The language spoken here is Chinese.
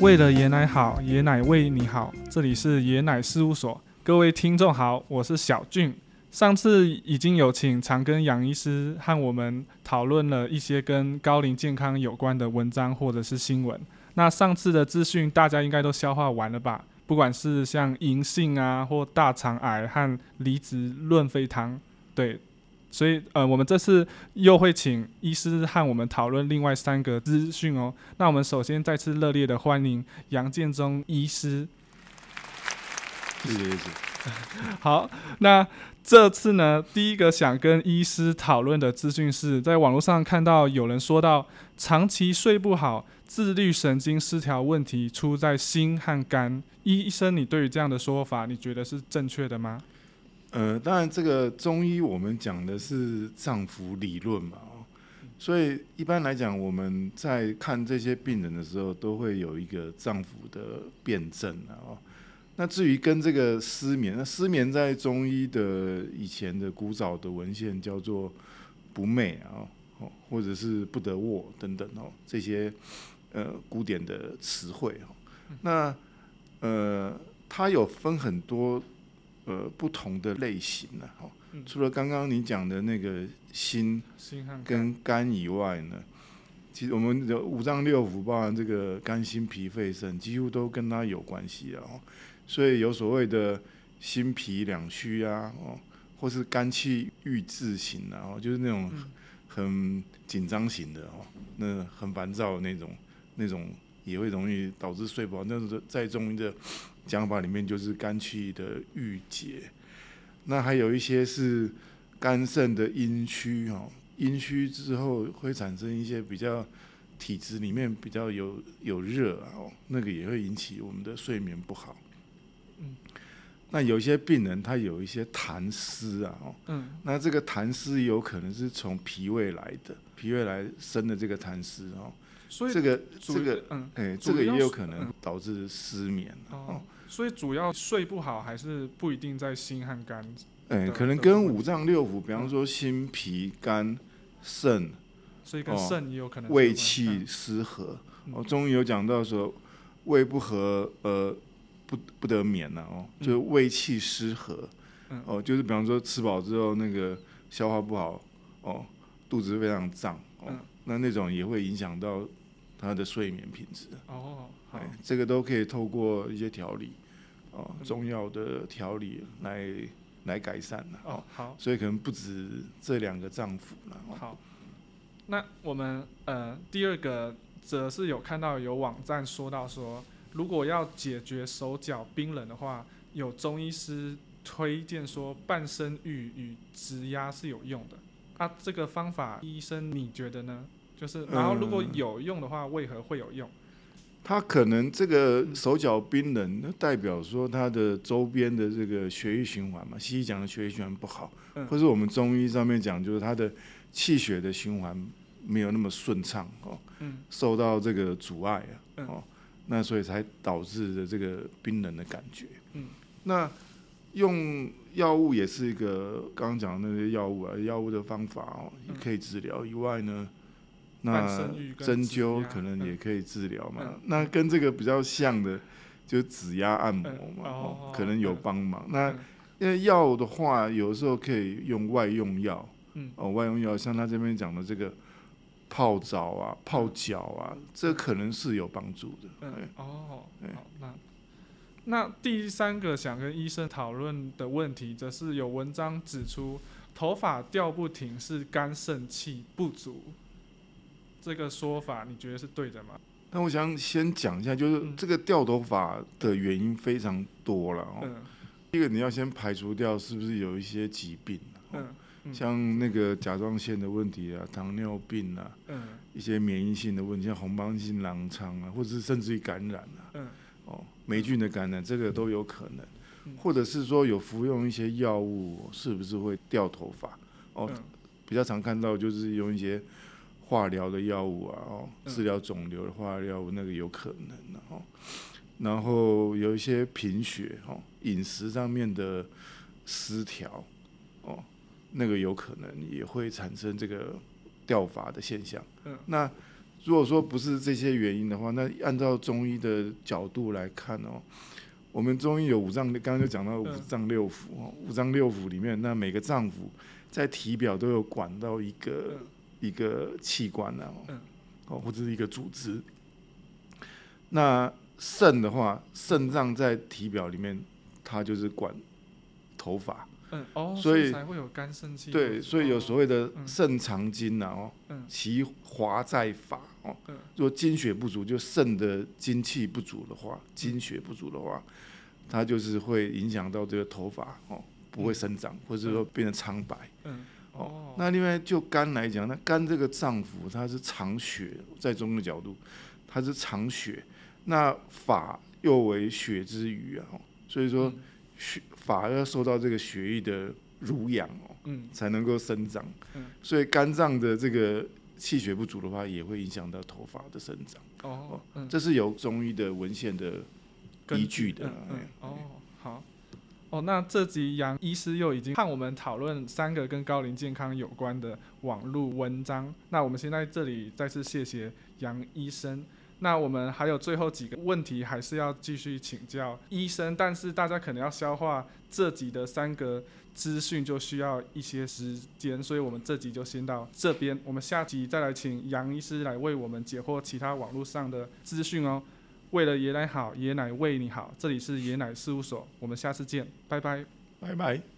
为了爷奶好，爷奶为你好。这里是爷奶事务所，各位听众好，我是小俊。上次已经有请长庚杨医师和我们讨论了一些跟高龄健康有关的文章或者是新闻。那上次的资讯大家应该都消化完了吧？不管是像银杏啊，或大肠癌和离子润肺汤，对。所以，呃，我们这次又会请医师和我们讨论另外三个资讯哦。那我们首先再次热烈的欢迎杨建中医师。谢谢，谢谢。好，那这次呢，第一个想跟医师讨论的资讯是在网络上看到有人说到，长期睡不好，自律神经失调问题出在心和肝。医生，你对于这样的说法，你觉得是正确的吗？呃，当然，这个中医我们讲的是脏腑理论嘛，所以一般来讲，我们在看这些病人的时候，都会有一个脏腑的辩证啊，那至于跟这个失眠，那失眠在中医的以前的古早的文献叫做不寐啊，或者是不得卧等等哦，这些呃古典的词汇哦，那呃，它有分很多。呃，不同的类型呢，哈，除了刚刚你讲的那个心、心跟肝以外呢，其实我们的五脏六腑，包含这个肝、心、脾、肺、肾，几乎都跟它有关系啊。所以有所谓的心脾两虚啊，哦，或是肝气郁滞型啊哦，就是那种很紧张型的哦，那很烦躁那种，那种也会容易导致睡不好。那是在中医的。讲法里面就是肝气的郁结，那还有一些是肝肾的阴虚哦，阴虚之后会产生一些比较体质里面比较有有热啊哦，那个也会引起我们的睡眠不好。嗯，那有些病人他有一些痰湿啊哦，嗯，那这个痰湿有可能是从脾胃来的，脾胃来生的这个痰湿哦，所以这个这个嗯，哎，这个也有可能导致失眠哦。所以主要睡不好还是不一定在心和肝，哎，可能跟五脏六腑，比方说心、脾、肝、肾，所以跟肾也有可能胃气失和。哦，终于有讲到说，胃不和，呃，不不得眠呐，哦，就是胃气失和，哦，就是比方说吃饱之后那个消化不好，哦，肚子非常胀，哦，那那种也会影响到他的睡眠品质。哦，好，这个都可以透过一些调理。哦，中药的调理来来改善的哦，好，所以可能不止这两个脏腑了。好，那我们呃第二个则是有看到有网站说到说，如果要解决手脚冰冷的话，有中医师推荐说半身浴与指压是有用的。啊，这个方法医生你觉得呢？就是然后如果有用的话，为何会有用？他可能这个手脚冰冷，那代表说他的周边的这个血液循环嘛，西医讲的血液循环不好，或是我们中医上面讲，就是他的气血的循环没有那么顺畅哦，受到这个阻碍啊，哦，那所以才导致的这个冰冷的感觉。嗯，那用药物也是一个刚刚讲的那些药物啊，药物的方法哦，也可以治疗。以外呢。那针灸可能也可以治疗嘛？那跟这个比较像的，就指压按摩嘛，可能有帮忙。那因为药的话，有时候可以用外用药，哦，外用药像他这边讲的这个泡澡啊、泡脚啊，这可能是有帮助的。嗯，哦，好，那那第三个想跟医生讨论的问题，则是有文章指出，头发掉不停是肝肾气不足。这个说法你觉得是对的吗？那我想先讲一下，就是这个掉头发的原因非常多了哦。第一个你要先排除掉是不是有一些疾病，嗯，像那个甲状腺的问题啊、糖尿病啊，嗯，一些免疫性的问题，像红斑性狼疮啊，或者是甚至于感染啊，嗯，哦，霉菌的感染这个都有可能，或者是说有服用一些药物，是不是会掉头发？哦，比较常看到就是用一些。化疗的药物啊，哦，治疗肿瘤的化疗药物那个有可能然后有一些贫血哦，饮食上面的失调哦，那个有可能也会产生这个掉发的现象。嗯，那如果说不是这些原因的话，那按照中医的角度来看哦，我们中医有五脏，刚刚就讲到五脏六腑哦，五脏六腑里面，那每个脏腑在体表都有管到一个一个器官啊，哦，或者是一个组织。那肾的话，肾脏在体表里面，它就是管头发。嗯哦，所以才会有肝肾气。对，所以有所谓的肾藏精呐哦，其华在发哦。如果精血不足，就肾的精气不足的话，精血不足的话，它就是会影响到这个头发哦，不会生长，或者说变得苍白。嗯哦。那另外就肝来讲，那肝这个脏腑它是藏血，在中医角度，它是藏血。那法又为血之余啊，所以说血。发要受到这个血液的濡养哦，嗯，才能够生长，嗯，所以肝脏的这个气血不足的话，也会影响到头发的生长。哦，嗯。这是有中医的文献的依据的，哦，好，哦，那这集杨医师又已经和我们讨论三个跟高龄健康有关的网络文章，那我们现在这里再次谢谢杨医生。那我们还有最后几个问题，还是要继续请教医生。但是大家可能要消化这集的三个资讯，就需要一些时间，所以我们这集就先到这边。我们下集再来请杨医师来为我们解惑其他网络上的资讯哦。为了爷奶好，爷奶为你好。这里是爷奶事务所，我们下次见，拜拜，拜拜。